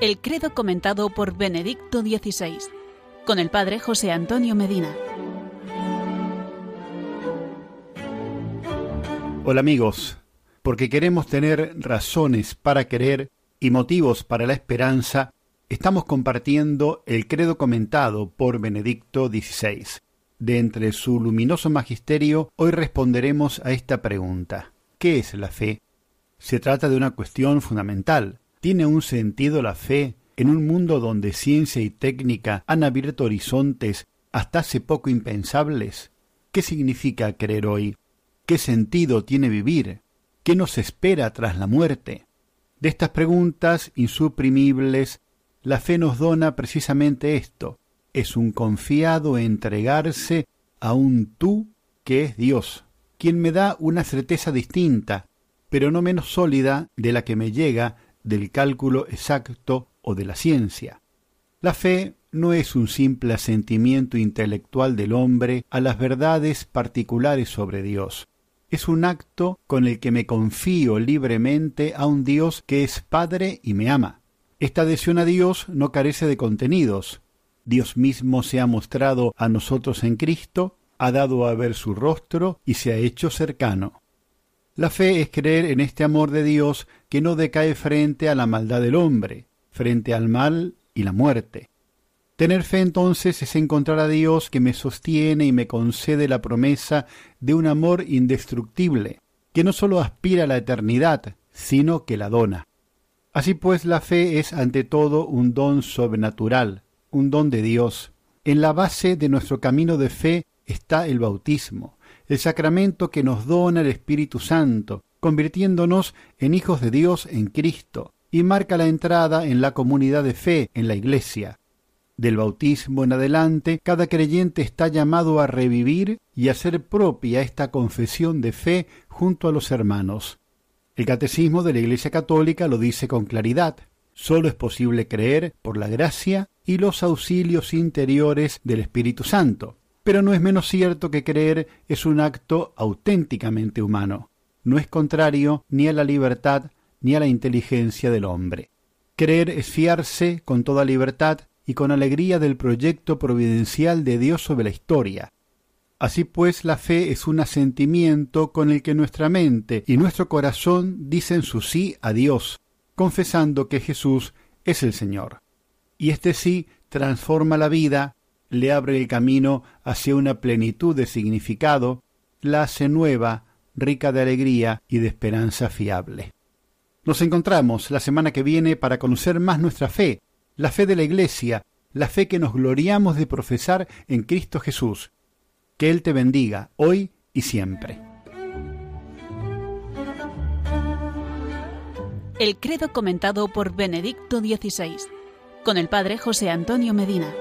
El credo comentado por Benedicto XVI, con el padre José Antonio Medina. Hola amigos, porque queremos tener razones para querer y motivos para la esperanza, estamos compartiendo el credo comentado por Benedicto XVI. De entre su luminoso magisterio, hoy responderemos a esta pregunta. ¿Qué es la fe? Se trata de una cuestión fundamental. ¿Tiene un sentido la fe en un mundo donde ciencia y técnica han abierto horizontes hasta hace poco impensables? ¿Qué significa creer hoy? ¿Qué sentido tiene vivir? ¿Qué nos espera tras la muerte? De estas preguntas insuprimibles, la fe nos dona precisamente esto. Es un confiado entregarse a un tú que es Dios, quien me da una certeza distinta, pero no menos sólida de la que me llega del cálculo exacto o de la ciencia. La fe no es un simple asentimiento intelectual del hombre a las verdades particulares sobre Dios. Es un acto con el que me confío libremente a un Dios que es Padre y me ama. Esta adhesión a Dios no carece de contenidos. Dios mismo se ha mostrado a nosotros en Cristo, ha dado a ver su rostro y se ha hecho cercano. La fe es creer en este amor de Dios que no decae frente a la maldad del hombre, frente al mal y la muerte. Tener fe entonces es encontrar a Dios que me sostiene y me concede la promesa de un amor indestructible, que no sólo aspira a la eternidad, sino que la dona. Así pues la fe es ante todo un don sobrenatural, un don de Dios. En la base de nuestro camino de fe está el bautismo, el sacramento que nos dona el Espíritu Santo, convirtiéndonos en hijos de Dios en Cristo, y marca la entrada en la comunidad de fe, en la Iglesia. Del bautismo en adelante, cada creyente está llamado a revivir y a hacer propia esta confesión de fe junto a los hermanos. El catecismo de la Iglesia Católica lo dice con claridad. Solo es posible creer por la gracia y los auxilios interiores del Espíritu Santo. Pero no es menos cierto que creer es un acto auténticamente humano. No es contrario ni a la libertad ni a la inteligencia del hombre. Creer es fiarse con toda libertad y con alegría del proyecto providencial de Dios sobre la historia. Así pues, la fe es un asentimiento con el que nuestra mente y nuestro corazón dicen su sí a Dios, confesando que Jesús es el Señor. Y este sí transforma la vida le abre el camino hacia una plenitud de significado, la hace nueva, rica de alegría y de esperanza fiable. Nos encontramos la semana que viene para conocer más nuestra fe, la fe de la Iglesia, la fe que nos gloriamos de profesar en Cristo Jesús. Que Él te bendiga hoy y siempre. El credo comentado por Benedicto XVI, con el Padre José Antonio Medina.